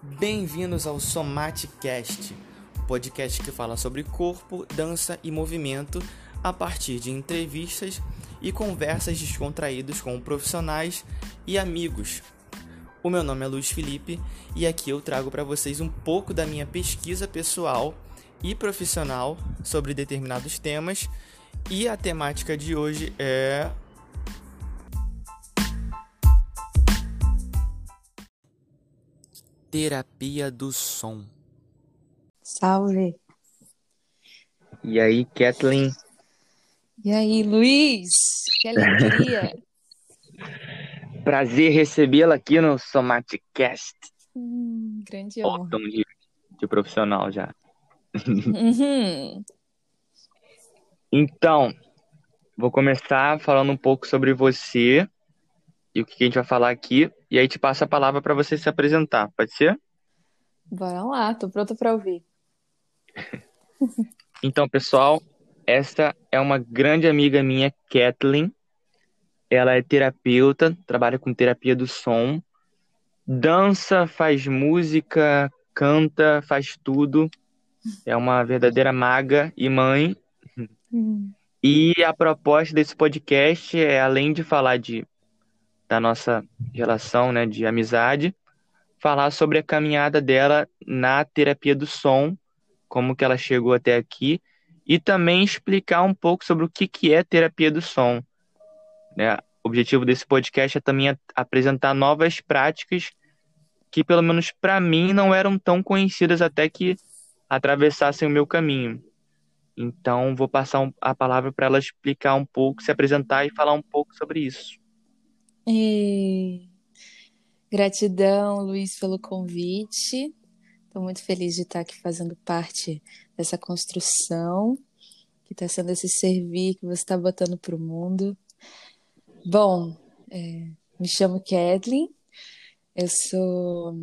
Bem-vindos ao Somaticast, podcast que fala sobre corpo, dança e movimento a partir de entrevistas e conversas descontraídas com profissionais e amigos. O meu nome é Luiz Felipe e aqui eu trago para vocês um pouco da minha pesquisa pessoal e profissional sobre determinados temas e a temática de hoje é terapia do som. Salve! E aí, Kathleen? E aí, Luiz? Que alegria! Prazer recebê-la aqui no Somaticast. Hum, grande honra. de, de profissional já. Uhum. Então, vou começar falando um pouco sobre você e o que a gente vai falar aqui. E aí te passo a palavra para você se apresentar, pode ser? Bora lá, tô pronta pra ouvir. Então, pessoal, esta é uma grande amiga minha, Kathleen. Ela é terapeuta, trabalha com terapia do som, dança, faz música, canta, faz tudo. É uma verdadeira maga e mãe. Hum. E a proposta desse podcast é, além de falar de, da nossa relação, né, de amizade, falar sobre a caminhada dela na terapia do som, como que ela chegou até aqui, e também explicar um pouco sobre o que, que é terapia do som. Né? O objetivo desse podcast é também apresentar novas práticas que, pelo menos para mim, não eram tão conhecidas até que atravessassem o meu caminho. Então, vou passar a palavra para ela explicar um pouco, se apresentar e falar um pouco sobre isso. E... Gratidão, Luiz, pelo convite. Estou muito feliz de estar aqui fazendo parte dessa construção, que está sendo esse servir que você está botando para o mundo. Bom, é, me chamo Kathleen, eu sou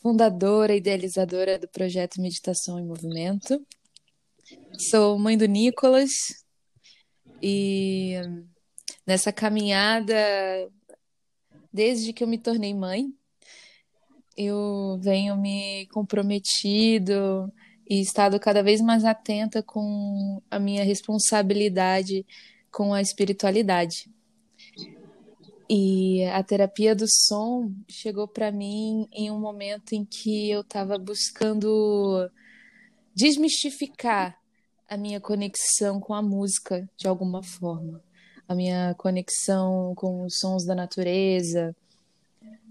fundadora e idealizadora do projeto Meditação em Movimento. Sou mãe do Nicolas e nessa caminhada, desde que eu me tornei mãe, eu venho me comprometido e estado cada vez mais atenta com a minha responsabilidade com a espiritualidade. E a terapia do som chegou para mim em um momento em que eu estava buscando desmistificar a minha conexão com a música de alguma forma, a minha conexão com os sons da natureza.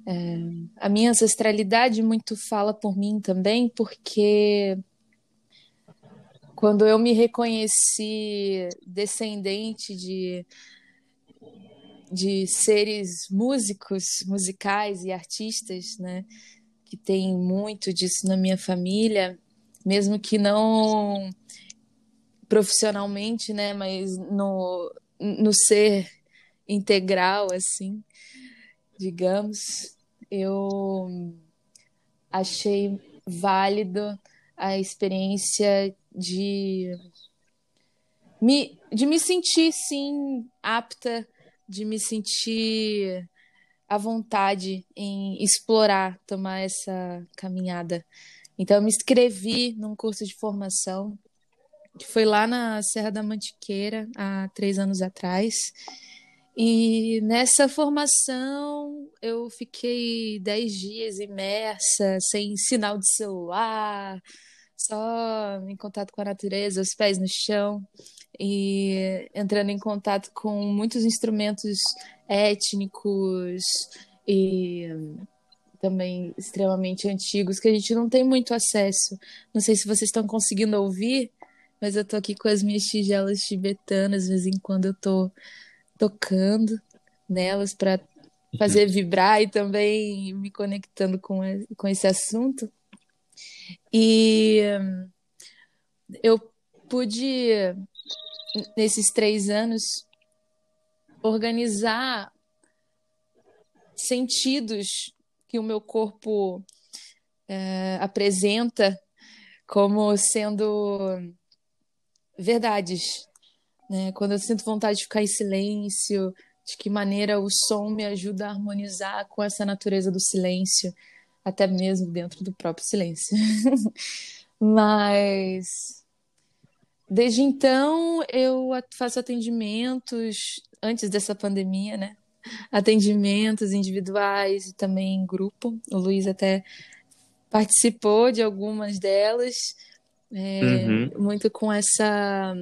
É, a minha ancestralidade muito fala por mim também, porque quando eu me reconheci descendente de de seres músicos, musicais e artistas, né? Que tem muito disso na minha família, mesmo que não profissionalmente, né? Mas no, no ser integral, assim, digamos, eu achei válido a experiência de me, de me sentir, sim, apta de me sentir à vontade em explorar, tomar essa caminhada. Então, eu me inscrevi num curso de formação que foi lá na Serra da Mantiqueira, há três anos atrás. E nessa formação eu fiquei dez dias imersa, sem sinal de celular, só em contato com a natureza, os pés no chão e entrando em contato com muitos instrumentos étnicos e também extremamente antigos que a gente não tem muito acesso. Não sei se vocês estão conseguindo ouvir, mas eu tô aqui com as minhas tigelas tibetanas, de vez em quando eu tô tocando nelas para fazer vibrar e também me conectando com, com esse assunto. E eu pude nesses três anos, organizar sentidos que o meu corpo é, apresenta como sendo verdades. Né? Quando eu sinto vontade de ficar em silêncio, de que maneira o som me ajuda a harmonizar com essa natureza do silêncio, até mesmo dentro do próprio silêncio. Mas desde então eu faço atendimentos antes dessa pandemia, né? Atendimentos individuais e também em grupo. O Luiz até participou de algumas delas, é, uhum. muito com essa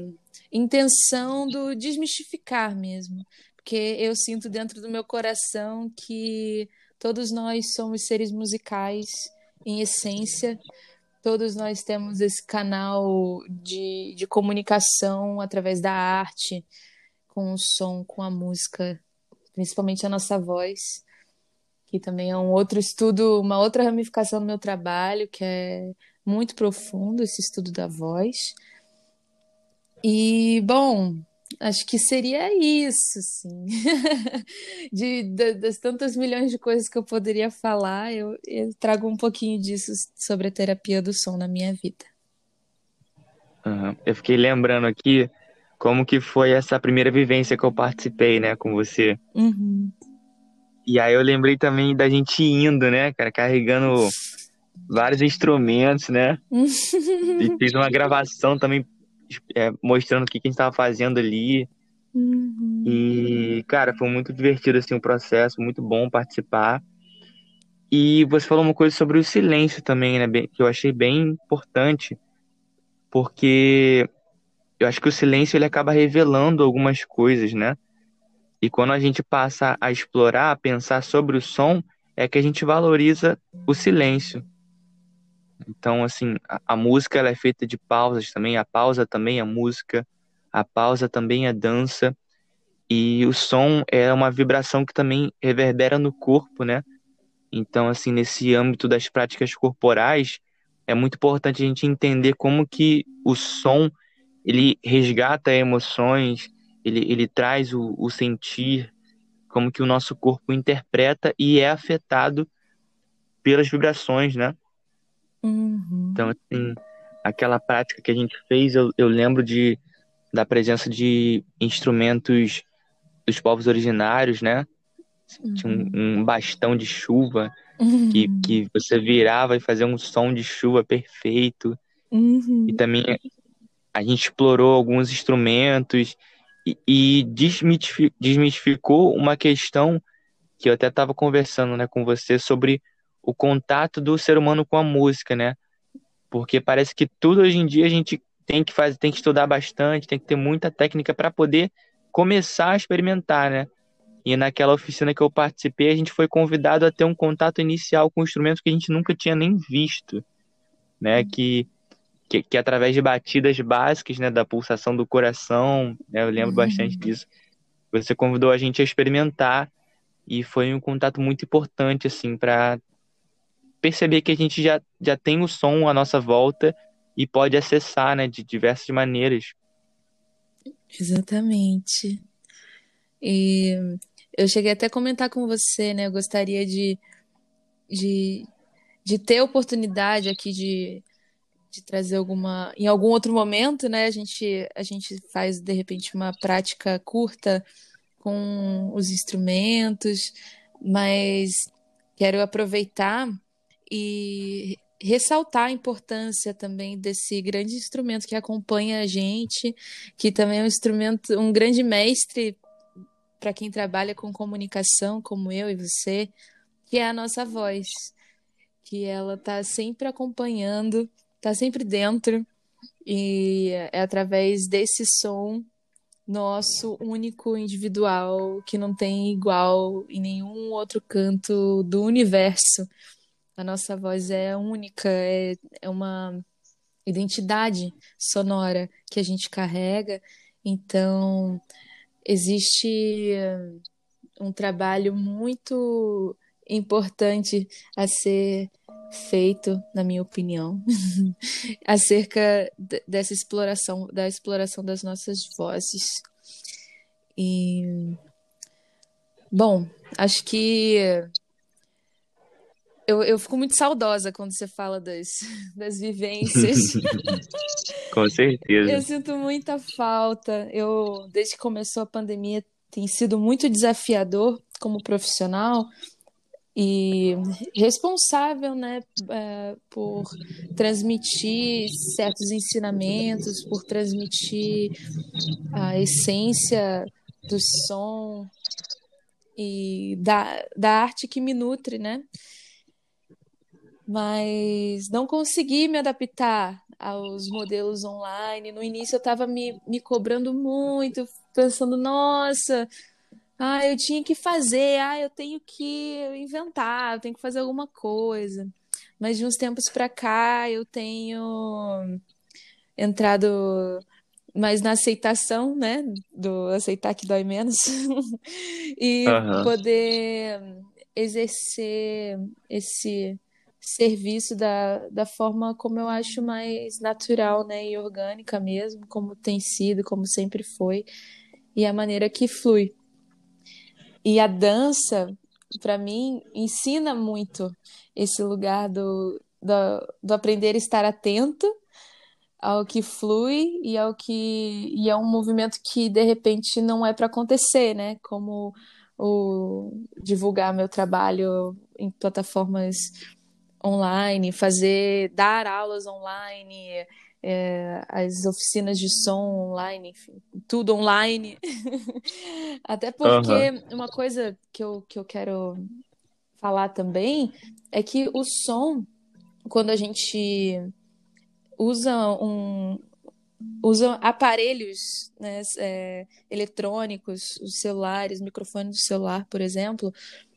intenção do desmistificar mesmo, porque eu sinto dentro do meu coração que todos nós somos seres musicais em essência, todos nós temos esse canal de, de comunicação através da arte, com o som, com a música, principalmente a nossa voz que também é um outro estudo, uma outra ramificação do meu trabalho, que é muito profundo, esse estudo da voz. E, bom, acho que seria isso, sim. de, de, das tantas milhões de coisas que eu poderia falar, eu, eu trago um pouquinho disso sobre a terapia do som na minha vida. Uhum. Eu fiquei lembrando aqui como que foi essa primeira vivência que eu participei, né, com você. Uhum. E aí eu lembrei também da gente indo, né, cara, carregando vários instrumentos, né? e fiz uma gravação também é, mostrando o que, que a gente estava fazendo ali. Uhum. E, cara, foi muito divertido assim o processo, muito bom participar. E você falou uma coisa sobre o silêncio também, né, que eu achei bem importante, porque eu acho que o silêncio ele acaba revelando algumas coisas, né? E quando a gente passa a explorar, a pensar sobre o som, é que a gente valoriza o silêncio. Então, assim, a, a música ela é feita de pausas também, a pausa também é música, a pausa também é dança, e o som é uma vibração que também reverbera no corpo, né? Então, assim, nesse âmbito das práticas corporais, é muito importante a gente entender como que o som ele resgata emoções, ele, ele traz o, o sentir, como que o nosso corpo interpreta e é afetado pelas vibrações, né? Uhum. Então, assim, aquela prática que a gente fez, eu, eu lembro de, da presença de instrumentos dos povos originários, né? Uhum. Tinha um, um, bastão de chuva uhum. que, que você virava e fazia um som de chuva perfeito. Uhum. E também a gente explorou alguns instrumentos e, desmistificou uma questão que eu até estava conversando né, com você sobre o contato do ser humano com a música, né? Porque parece que tudo hoje em dia a gente tem que fazer, tem que estudar bastante, tem que ter muita técnica para poder começar a experimentar, né? E naquela oficina que eu participei, a gente foi convidado a ter um contato inicial com instrumentos que a gente nunca tinha nem visto, né? Que que, que através de batidas básicas, né, da pulsação do coração, né, eu lembro uhum. bastante disso. Você convidou a gente a experimentar e foi um contato muito importante, assim, para perceber que a gente já, já tem o som à nossa volta e pode acessar, né, de diversas maneiras. Exatamente. E eu cheguei até a comentar com você, né, eu gostaria de, de, de ter oportunidade aqui de de trazer alguma. Em algum outro momento, né? A gente, a gente faz, de repente, uma prática curta com os instrumentos, mas quero aproveitar e ressaltar a importância também desse grande instrumento que acompanha a gente, que também é um instrumento, um grande mestre para quem trabalha com comunicação, como eu e você, que é a nossa voz, que ela está sempre acompanhando tá sempre dentro e é através desse som nosso único individual que não tem igual em nenhum outro canto do universo. A nossa voz é única, é, é uma identidade sonora que a gente carrega. Então, existe um trabalho muito importante a ser feito, na minha opinião, acerca dessa exploração, da exploração das nossas vozes. E bom, acho que eu, eu fico muito saudosa quando você fala das, das vivências. Com certeza. Eu sinto muita falta. Eu, desde que começou a pandemia, tem sido muito desafiador como profissional e responsável, né, é, por transmitir certos ensinamentos, por transmitir a essência do som e da, da arte que me nutre, né? Mas não consegui me adaptar aos modelos online. No início eu estava me, me cobrando muito, pensando, nossa, ah, eu tinha que fazer, ah, eu tenho que inventar, eu tenho que fazer alguma coisa. Mas de uns tempos para cá eu tenho entrado mais na aceitação, né? Do aceitar que dói menos. e uhum. poder exercer esse serviço da, da forma como eu acho mais natural, né? E orgânica mesmo, como tem sido, como sempre foi. E a maneira que flui. E a dança, para mim, ensina muito esse lugar do, do, do aprender a estar atento ao que flui e ao que e é um movimento que de repente não é para acontecer, né? Como o divulgar meu trabalho em plataformas online, fazer dar aulas online, é, as oficinas de som online, enfim, tudo online. Até porque uhum. uma coisa que eu, que eu quero falar também é que o som, quando a gente usa um usa aparelhos né, é, eletrônicos, os celulares, microfone do celular, por exemplo,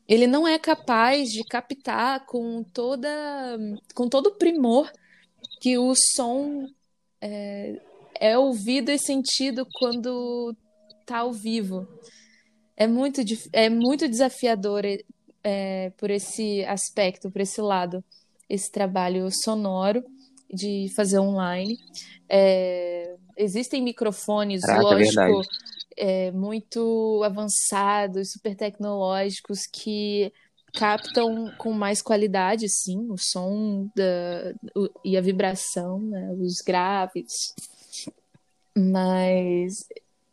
ele não é capaz de captar com toda com todo o primor que o som é, é ouvido e sentido quando está ao vivo. É muito, é muito desafiador é, por esse aspecto, por esse lado, esse trabalho sonoro de fazer online. É, existem microfones, Caraca, lógico, é, muito avançados, super tecnológicos que captam com mais qualidade, sim, o som da, o, e a vibração, né, os graves, mas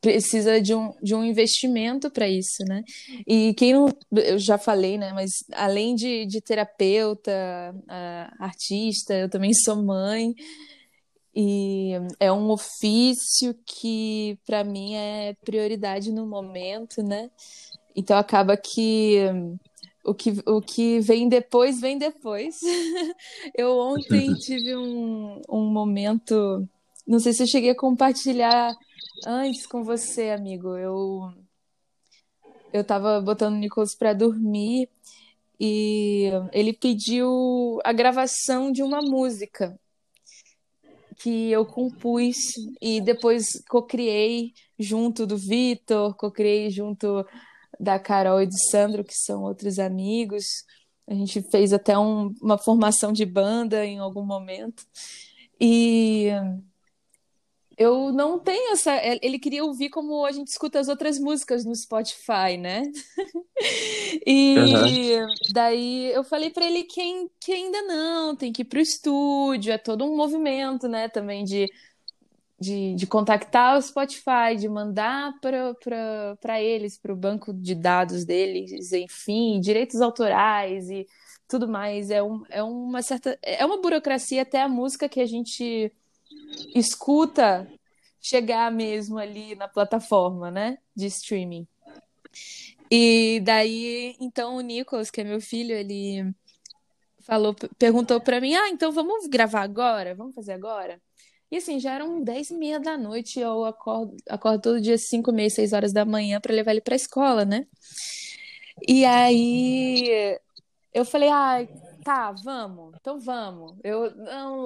precisa de um, de um investimento para isso, né? E quem não, eu já falei, né? Mas além de, de terapeuta, artista, eu também sou mãe. E é um ofício que, para mim, é prioridade no momento, né? Então, acaba que o que, o que vem depois, vem depois. eu ontem tive um, um momento. Não sei se eu cheguei a compartilhar antes com você, amigo. Eu eu tava botando o Nicolas para dormir e ele pediu a gravação de uma música que eu compus e depois co-criei junto do Vitor, co-criei junto da Carol e do Sandro, que são outros amigos. A gente fez até um, uma formação de banda em algum momento. E eu não tenho essa. Ele queria ouvir como a gente escuta as outras músicas no Spotify, né? e uhum. daí eu falei para ele que, que ainda não, tem que ir pro estúdio, é todo um movimento, né? Também de, de, de contactar o Spotify, de mandar para eles, para o banco de dados deles, enfim, direitos autorais e tudo mais. É, um, é uma certa. É uma burocracia até a música que a gente escuta chegar mesmo ali na plataforma, né, de streaming. E daí, então o Nicolas, que é meu filho, ele falou, perguntou para mim: "Ah, então vamos gravar agora? Vamos fazer agora?" E assim, já eram 10 e meia da noite, eu acordo, acordo todo dia 5, meia, 6 horas da manhã para levar ele para a escola, né? E aí eu falei, ah, tá, vamos, então vamos. Eu,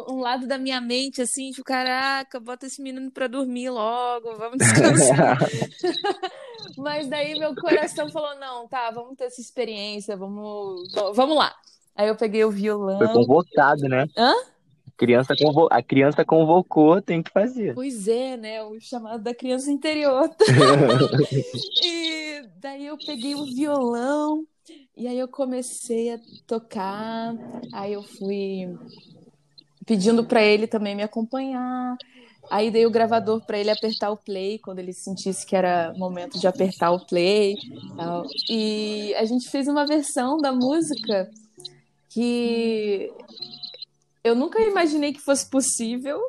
um, lado da minha mente, assim, tipo, caraca, bota esse menino pra dormir logo, vamos descansar. Mas daí meu coração falou, não, tá, vamos ter essa experiência, vamos, vamos lá. Aí eu peguei o violão. Foi convocado, né? Hã? Criança convo... A criança convocou, tem que fazer. Pois é, né? O chamado da criança interior. e daí eu peguei o violão, e aí eu comecei a tocar, aí eu fui pedindo para ele também me acompanhar. Aí dei o gravador para ele apertar o play quando ele sentisse que era momento de apertar o play. Tal. E a gente fez uma versão da música que eu nunca imaginei que fosse possível.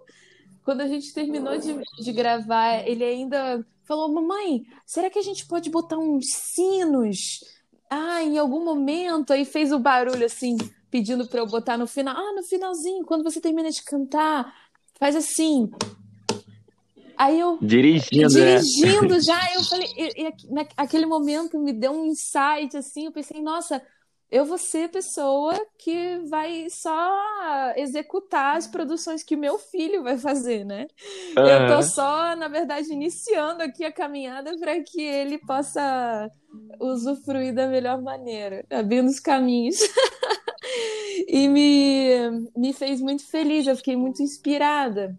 Quando a gente terminou de, de gravar, ele ainda falou: Mamãe, será que a gente pode botar uns sinos? Ah, em algum momento. Aí fez o barulho assim, pedindo para eu botar no final. Ah, no finalzinho, quando você termina de cantar, faz assim. Aí eu. Dirigindo, Dirigindo né? já, eu falei. E, e, naquele momento me deu um insight, assim. Eu pensei, nossa, eu vou ser a pessoa que vai só executar as produções que meu filho vai fazer, né? Uhum. Eu tô só, na verdade, iniciando aqui a caminhada para que ele possa usufruir da melhor maneira, abrindo os caminhos. e me, me fez muito feliz, eu fiquei muito inspirada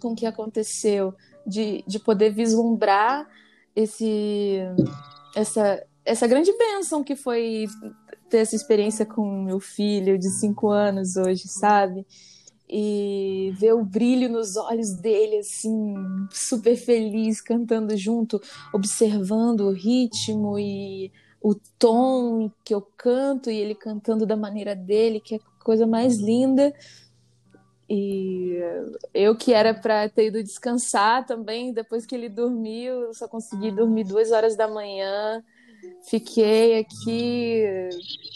com o que aconteceu, de, de poder vislumbrar esse, essa, essa grande bênção que foi ter essa experiência com meu filho de cinco anos hoje, sabe? E ver o brilho nos olhos dele, assim, super feliz, cantando junto, observando o ritmo e o tom que eu canto e ele cantando da maneira dele, que é a coisa mais linda. E eu que era para ter ido descansar também, depois que ele dormiu, só consegui dormir duas horas da manhã. Fiquei aqui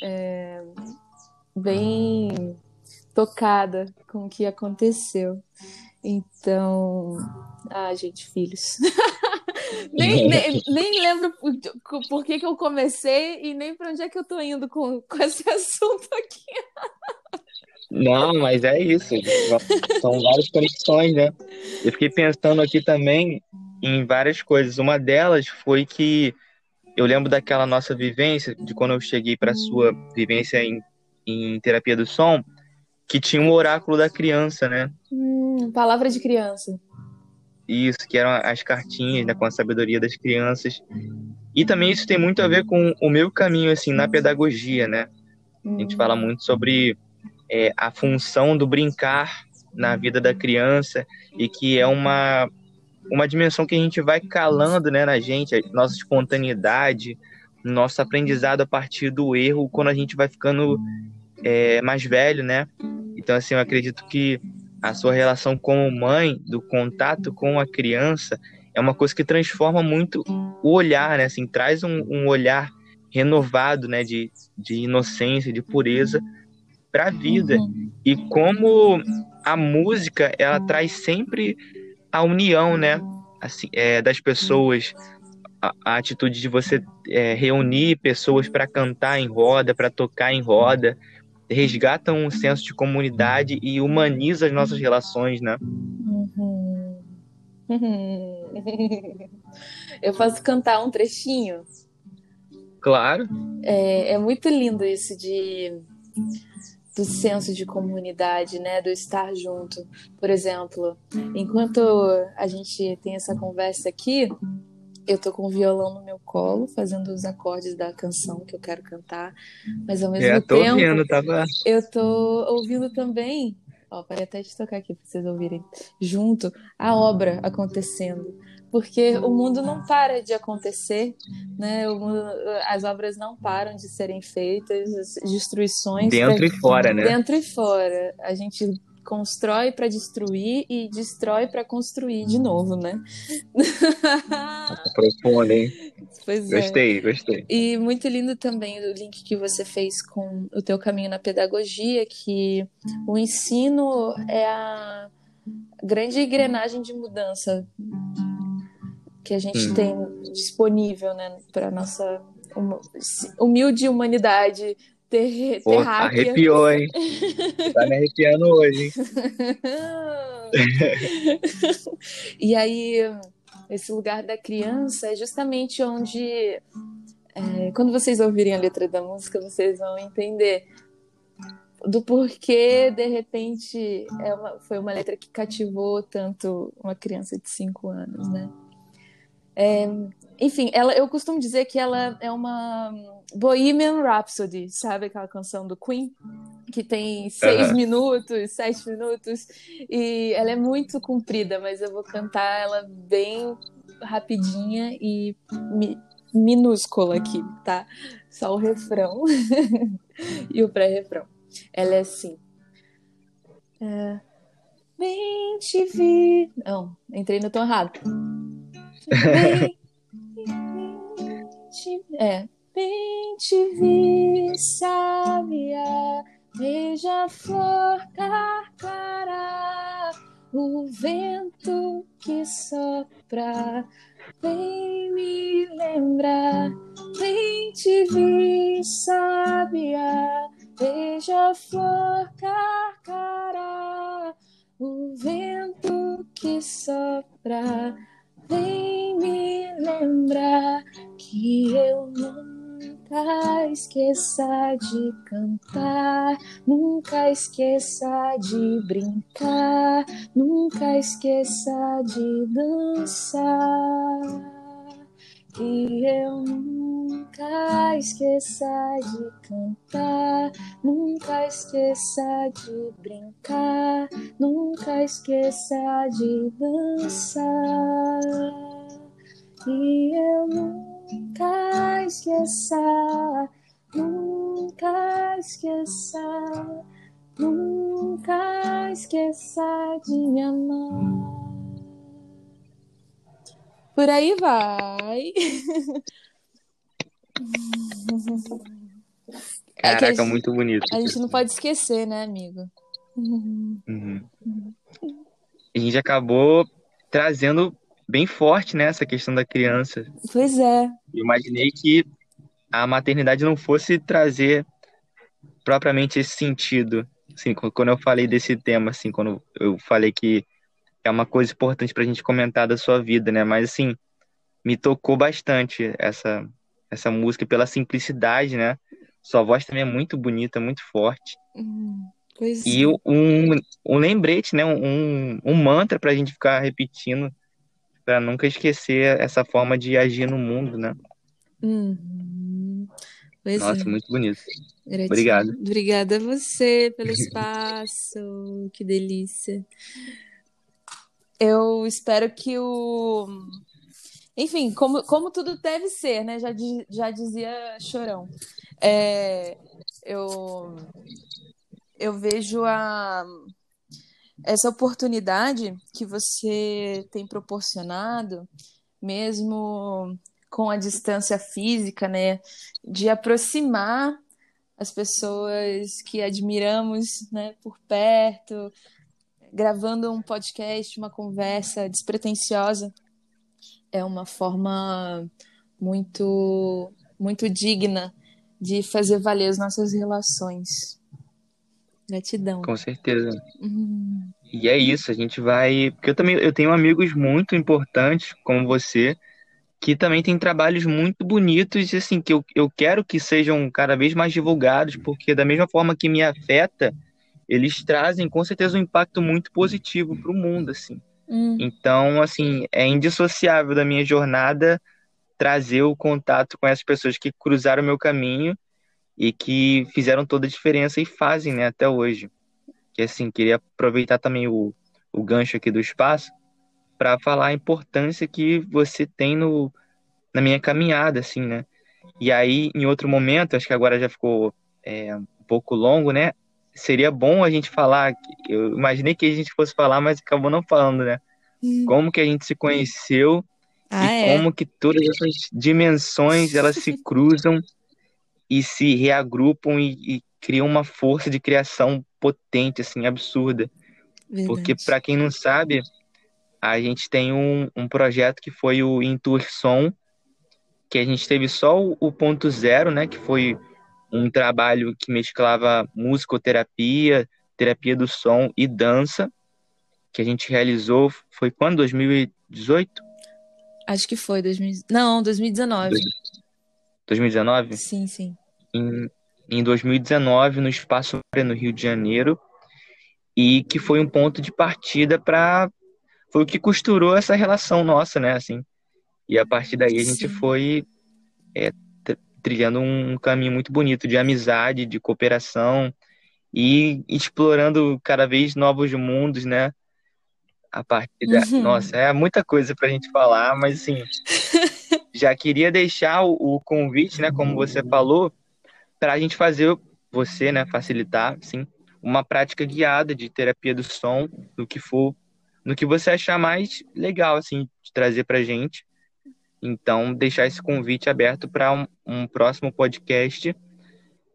é, bem tocada com o que aconteceu. Então, ah, gente, filhos. nem, nem, nem, lembro por, que, que eu comecei e nem para onde é que eu tô indo com, com esse assunto aqui. Não, mas é isso. São várias conexões, né? Eu fiquei pensando aqui também em várias coisas. Uma delas foi que eu lembro daquela nossa vivência, de quando eu cheguei para sua vivência em, em terapia do som, que tinha um oráculo da criança, né? Hum, palavra de criança. Isso, que eram as cartinhas, né, com a sabedoria das crianças. E também isso tem muito a ver com o meu caminho, assim, na pedagogia, né? Hum. A gente fala muito sobre é, a função do brincar na vida da criança e que é uma uma dimensão que a gente vai calando né, na gente, a nossa espontaneidade, nosso aprendizado a partir do erro quando a gente vai ficando é, mais velho, né? Então, assim, eu acredito que a sua relação como mãe, do contato com a criança, é uma coisa que transforma muito o olhar, né? Assim, traz um, um olhar renovado, né? De, de inocência, de pureza para a vida. E como a música, ela traz sempre a união, né? Assim, é, das pessoas, a, a, atitude de você é, reunir pessoas para cantar em roda, para tocar em roda, resgata um senso de comunidade e humaniza as nossas relações, né? Uhum. Eu posso cantar um trechinho? Claro. É, é muito lindo isso de do senso de comunidade, né, do estar junto. Por exemplo, enquanto a gente tem essa conversa aqui, eu tô com o violão no meu colo, fazendo os acordes da canção que eu quero cantar, mas ao mesmo é, tô tempo ouvindo, tava... eu tô ouvindo também, ó, parei até de tocar aqui para vocês ouvirem, junto a obra acontecendo porque o mundo não para de acontecer, né? Mundo, as obras não param de serem feitas, as destruições dentro e fora, né? Dentro e fora, a gente constrói para destruir e destrói para construir de novo, né? Profundo, hein? Pois gostei, é. gostei. E muito lindo também o link que você fez com o teu caminho na pedagogia, que o ensino é a grande engrenagem de mudança que a gente hum. tem disponível, né, para nossa humilde humanidade ter, Pô, arrepiou, hein? tá me arrepiando hoje, hein? e aí, esse lugar da criança é justamente onde, é, quando vocês ouvirem a letra da música, vocês vão entender do porquê, de repente, é uma, foi uma letra que cativou tanto uma criança de cinco anos, né? É, enfim, ela, eu costumo dizer que ela é uma Bohemian Rhapsody, sabe aquela canção do Queen? Que tem seis uhum. minutos, sete minutos, e ela é muito comprida, mas eu vou cantar ela bem rapidinha e mi minúscula aqui, tá? Só o refrão e o pré-refrão. Ela é assim. É... Bem te vi. Não, entrei no tom errado. Bem te... É. Bem te vi, sábia, veja a flor carcará, o vento que sopra, vem me lembrar. Bem te vi, sábia, veja a flor carcará, o vento que sopra, vem me lembrar que eu Nunca esqueça de cantar, nunca esqueça de brincar, nunca esqueça de dançar. Que eu nunca esqueça de cantar, nunca esqueça de brincar, nunca esqueça de dançar. Que eu nunca Nunca esqueça, nunca esqueça, nunca esqueça de me amar. Por aí vai. É Caraca, é gente, muito bonito. A gente não pode esquecer, né, amigo? Uhum. A gente acabou trazendo bem forte, né, essa questão da criança. Pois é. Eu imaginei que a maternidade não fosse trazer propriamente esse sentido. Assim, quando eu falei desse tema, assim, quando eu falei que é uma coisa importante para a gente comentar da sua vida, né? Mas assim, me tocou bastante essa essa música pela simplicidade, né? Sua voz também é muito bonita, muito forte. Hum, pois e um, um lembrete, né? Um, um mantra para a gente ficar repetindo para nunca esquecer essa forma de agir no mundo, né? Uhum. Nossa, é. muito bonito. Gratidão. Obrigado. Obrigada a você pelo espaço. que delícia. Eu espero que o. Enfim, como, como tudo deve ser, né? Já, já dizia Chorão. É, eu, eu vejo a essa oportunidade que você tem proporcionado, mesmo com a distância física, né, de aproximar as pessoas que admiramos, né, por perto, gravando um podcast, uma conversa despretensiosa, é uma forma muito muito digna de fazer valer as nossas relações. Gratidão. Com certeza. Uhum. E é isso, a gente vai. Porque eu também eu tenho amigos muito importantes, como você, que também tem trabalhos muito bonitos e assim, que eu, eu quero que sejam cada vez mais divulgados, porque da mesma forma que me afeta, eles trazem com certeza um impacto muito positivo para o mundo, assim. Uhum. Então, assim, é indissociável da minha jornada trazer o contato com essas pessoas que cruzaram o meu caminho e que fizeram toda a diferença e fazem, né, até hoje. Que assim, queria aproveitar também o, o gancho aqui do espaço para falar a importância que você tem no, na minha caminhada, assim, né? E aí, em outro momento, acho que agora já ficou é, um pouco longo, né? Seria bom a gente falar, eu imaginei que a gente fosse falar, mas acabou não falando, né? Hum. Como que a gente se conheceu ah, e é? como que todas essas dimensões elas se cruzam e se reagrupam e, e criam uma força de criação potente, assim, absurda. Verdade. Porque, para quem não sabe, a gente tem um, um projeto que foi o Intuição, que a gente teve só o, o ponto zero, né? Que foi um trabalho que mesclava musicoterapia, terapia do som e dança, que a gente realizou, foi quando? 2018? Acho que foi, 2000... não, 2019. 2019? Sim, sim em, em 2019 no Espaço no Rio de Janeiro e que foi um ponto de partida para foi o que costurou essa relação nossa, né, assim. E a partir daí a gente foi é, trilhando um caminho muito bonito de amizade, de cooperação e explorando cada vez novos mundos, né? A partir da... Uhum. Nossa, é muita coisa para a gente falar, mas assim, já queria deixar o, o convite, né? Como você falou, para a gente fazer você, né? Facilitar, sim, uma prática guiada de terapia do som, do que for, no que você achar mais legal, assim, de trazer para gente. Então, deixar esse convite aberto para um, um, próximo podcast,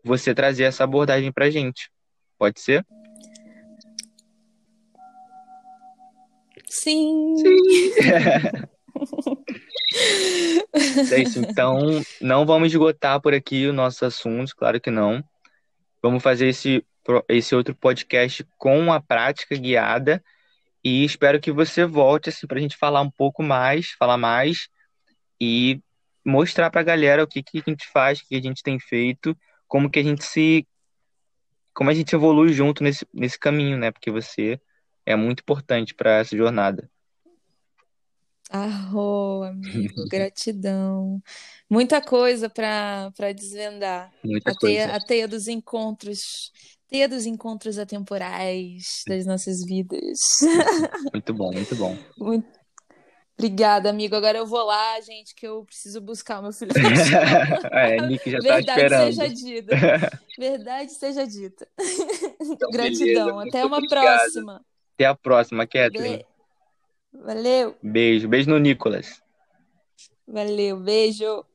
você trazer essa abordagem para gente. Pode ser? Sim. Sim. é isso. Então, não vamos esgotar por aqui os nossos assuntos, claro que não. Vamos fazer esse, esse outro podcast com a prática guiada e espero que você volte assim, para a gente falar um pouco mais, falar mais e mostrar para a galera o que, que a gente faz, o que a gente tem feito, como que a gente se como a gente evolui junto nesse, nesse caminho, né? Porque você é muito importante para essa jornada. Arro, amigo, gratidão. Muita coisa para desvendar. Muita a coisa. Teia, a teia dos encontros, teia dos encontros atemporais das nossas vidas. Muito bom, muito bom. Muito, Obrigada, amigo. Agora eu vou lá, gente, que eu preciso buscar o meu filho. é, Nick já tá esperando. Verdade seja dita. Verdade seja dita. Então, Gratidão. Até uma obrigado. próxima. Até a próxima, Kathleen. Be... Valeu. Beijo. Beijo no Nicolas. Valeu. Beijo.